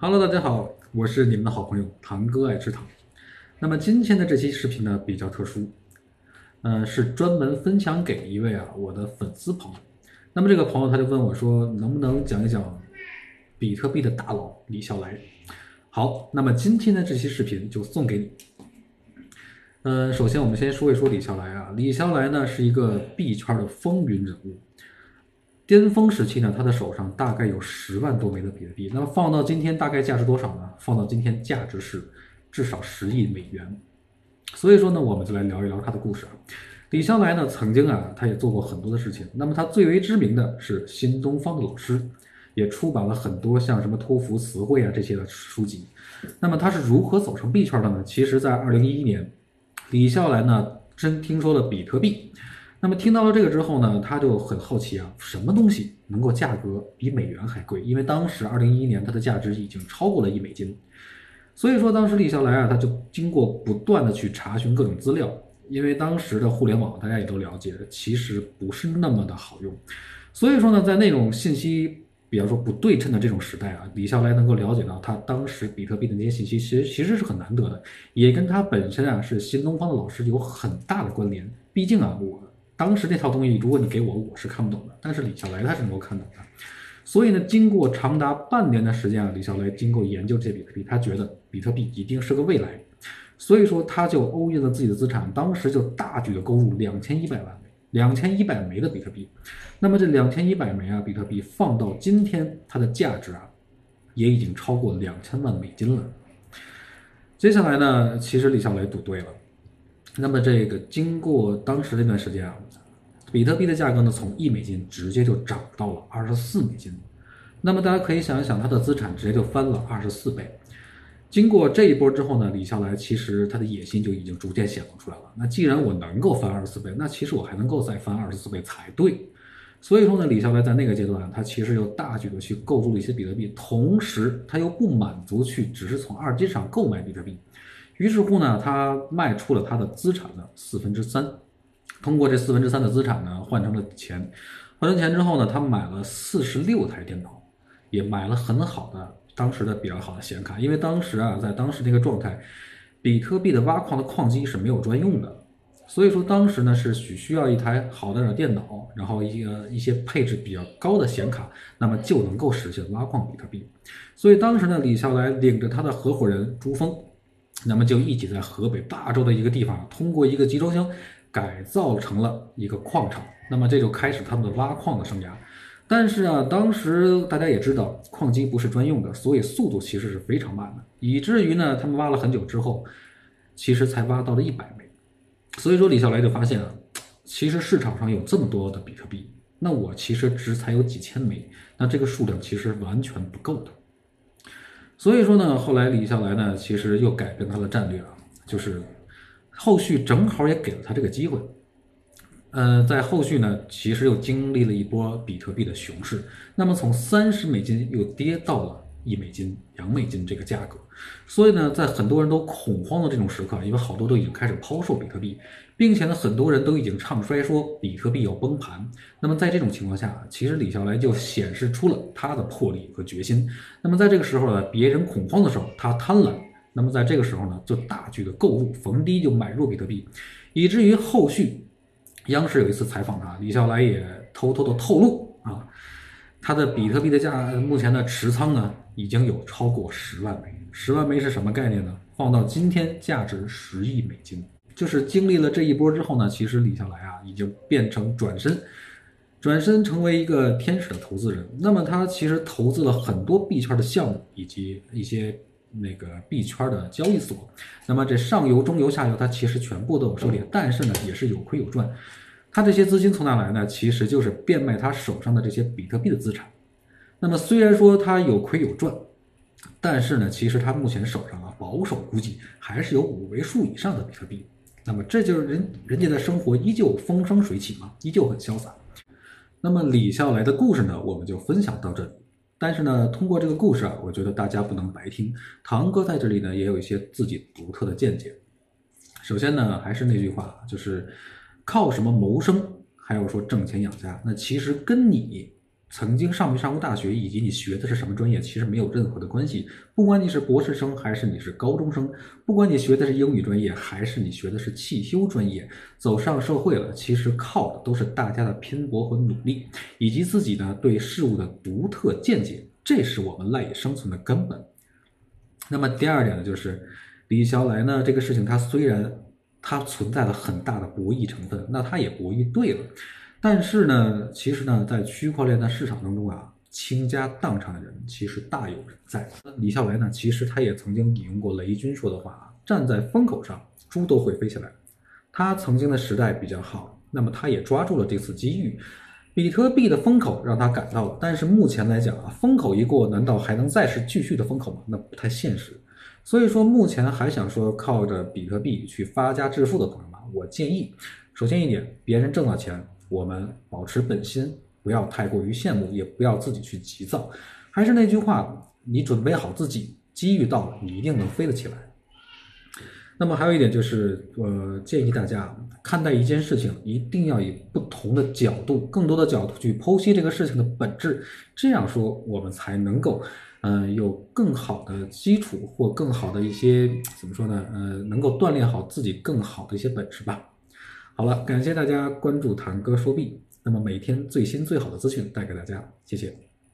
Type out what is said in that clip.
Hello，大家好，我是你们的好朋友堂哥爱吃糖。那么今天的这期视频呢比较特殊，呃，是专门分享给一位啊我的粉丝朋友。那么这个朋友他就问我说，能不能讲一讲比特币的大佬李笑来？好，那么今天的这期视频就送给你。呃，首先我们先说一说李笑来啊，李笑来呢是一个币圈的风云人物。巅峰时期呢，他的手上大概有十万多枚的比特币。那么放到今天，大概价值多少呢？放到今天，价值是至少十亿美元。所以说呢，我们就来聊一聊他的故事啊。李笑来呢，曾经啊，他也做过很多的事情。那么他最为知名的是新东方的老师，也出版了很多像什么托福词汇啊这些的书籍。那么他是如何走上币圈的呢？其实，在二零一一年，李笑来呢，真听说了比特币。那么听到了这个之后呢，他就很好奇啊，什么东西能够价格比美元还贵？因为当时二零一一年它的价值已经超过了一美金，所以说当时李笑来啊，他就经过不断的去查询各种资料，因为当时的互联网大家也都了解，其实不是那么的好用，所以说呢，在那种信息比方说不对称的这种时代啊，李笑来能够了解到他当时比特币的那些信息，其实其实是很难得的，也跟他本身啊是新东方的老师有很大的关联，毕竟啊我。当时那套东西，如果你给我，我是看不懂的。但是李笑来他是能够看懂的。所以呢，经过长达半年的时间啊，李笑来经过研究这比特币，他觉得比特币一定是个未来。所以说，他就欧印了自己的资产，当时就大举的购入两千一百万枚、两千一百枚的比特币。那么这两千一百枚啊，比特币放到今天，它的价值啊，也已经超过两千万美金了。接下来呢，其实李笑来赌对了。那么这个经过当时那段时间啊，比特币的价格呢从一美金直接就涨到了二十四美金，那么大家可以想一想，他的资产直接就翻了二十四倍。经过这一波之后呢，李笑来其实他的野心就已经逐渐显露出来了。那既然我能够翻二十四倍，那其实我还能够再翻二十四倍才对。所以说呢，李笑来在那个阶段，他其实又大举的去购入了一些比特币，同时他又不满足去只是从二级市场购买比特币。于是乎呢，他卖出了他的资产的四分之三，通过这四分之三的资产呢，换成了钱，换成钱之后呢，他买了四十六台电脑，也买了很好的当时的比较好的显卡，因为当时啊，在当时那个状态，比特币的挖矿的矿机是没有专用的，所以说当时呢是需需要一台好的电脑，然后一个一些配置比较高的显卡，那么就能够实现挖矿比特币。所以当时呢，李笑来领着他的合伙人朱峰。那么就一起在河北霸州的一个地方，通过一个集装箱改造成了一个矿场。那么这就开始他们的挖矿的生涯。但是啊，当时大家也知道，矿机不是专用的，所以速度其实是非常慢的，以至于呢，他们挖了很久之后，其实才挖到了一百枚。所以说，李笑来就发现啊，其实市场上有这么多的比特币，那我其实只才有几千枚，那这个数量其实完全不够的。所以说呢，后来李笑来呢，其实又改变他的战略啊，就是后续正好也给了他这个机会。呃，在后续呢，其实又经历了一波比特币的熊市，那么从三十美金又跌到了一美金、两美金这个价格。所以呢，在很多人都恐慌的这种时刻，因为好多都已经开始抛售比特币，并且呢，很多人都已经唱衰说比特币要崩盘。那么在这种情况下，其实李笑来就显示出了他的魄力和决心。那么在这个时候呢，别人恐慌的时候，他贪婪；那么在这个时候呢，就大举的购入，逢低就买入比特币，以至于后续央视有一次采访他，李笑来也偷偷的透露啊，他的比特币的价目前的持仓呢，已经有超过十万枚。十万枚是什么概念呢？放到今天，价值十亿美金。就是经历了这一波之后呢，其实李笑来啊，已经变成转身，转身成为一个天使的投资人。那么他其实投资了很多币圈的项目，以及一些那个币圈的交易所。那么这上游、中游、下游，他其实全部都有收敛，但是呢，也是有亏有赚。他这些资金从哪来呢？其实就是变卖他手上的这些比特币的资产。那么虽然说他有亏有赚。但是呢，其实他目前手上啊，保守估计还是有五位数以上的比特币。那么这就是人人家的生活依旧风生水起嘛，依旧很潇洒。那么李笑来的故事呢，我们就分享到这里。但是呢，通过这个故事啊，我觉得大家不能白听。堂哥在这里呢，也有一些自己独特的见解。首先呢，还是那句话，就是靠什么谋生，还有说挣钱养家，那其实跟你曾经上没上过大学，以及你学的是什么专业，其实没有任何的关系。不管你是博士生还是你是高中生，不管你学的是英语专业还是你学的是汽修专业，走上社会了，其实靠的都是大家的拼搏和努力，以及自己呢对事物的独特见解，这是我们赖以生存的根本。那么第二点呢，就是李笑来呢这个事情，他虽然它存在了很大的博弈成分，那它也博弈对了。但是呢，其实呢，在区块链的市场当中啊，倾家荡产的人其实大有人在。那李笑来呢，其实他也曾经引用过雷军说的话啊：“站在风口上，猪都会飞起来。”他曾经的时代比较好，那么他也抓住了这次机遇。比特币的风口让他赶到了，但是目前来讲啊，风口一过，难道还能再是继续的风口吗？那不太现实。所以说，目前还想说靠着比特币去发家致富的朋友们，我建议，首先一点，别人挣到钱。我们保持本心，不要太过于羡慕，也不要自己去急躁。还是那句话，你准备好自己，机遇到了，你一定能飞得起来。那么还有一点就是，呃，建议大家看待一件事情，一定要以不同的角度、更多的角度去剖析这个事情的本质。这样说，我们才能够，嗯，有更好的基础或更好的一些怎么说呢？呃，能够锻炼好自己更好的一些本事吧。好了，感谢大家关注谭哥说币。那么每天最新最好的资讯带给大家，谢谢。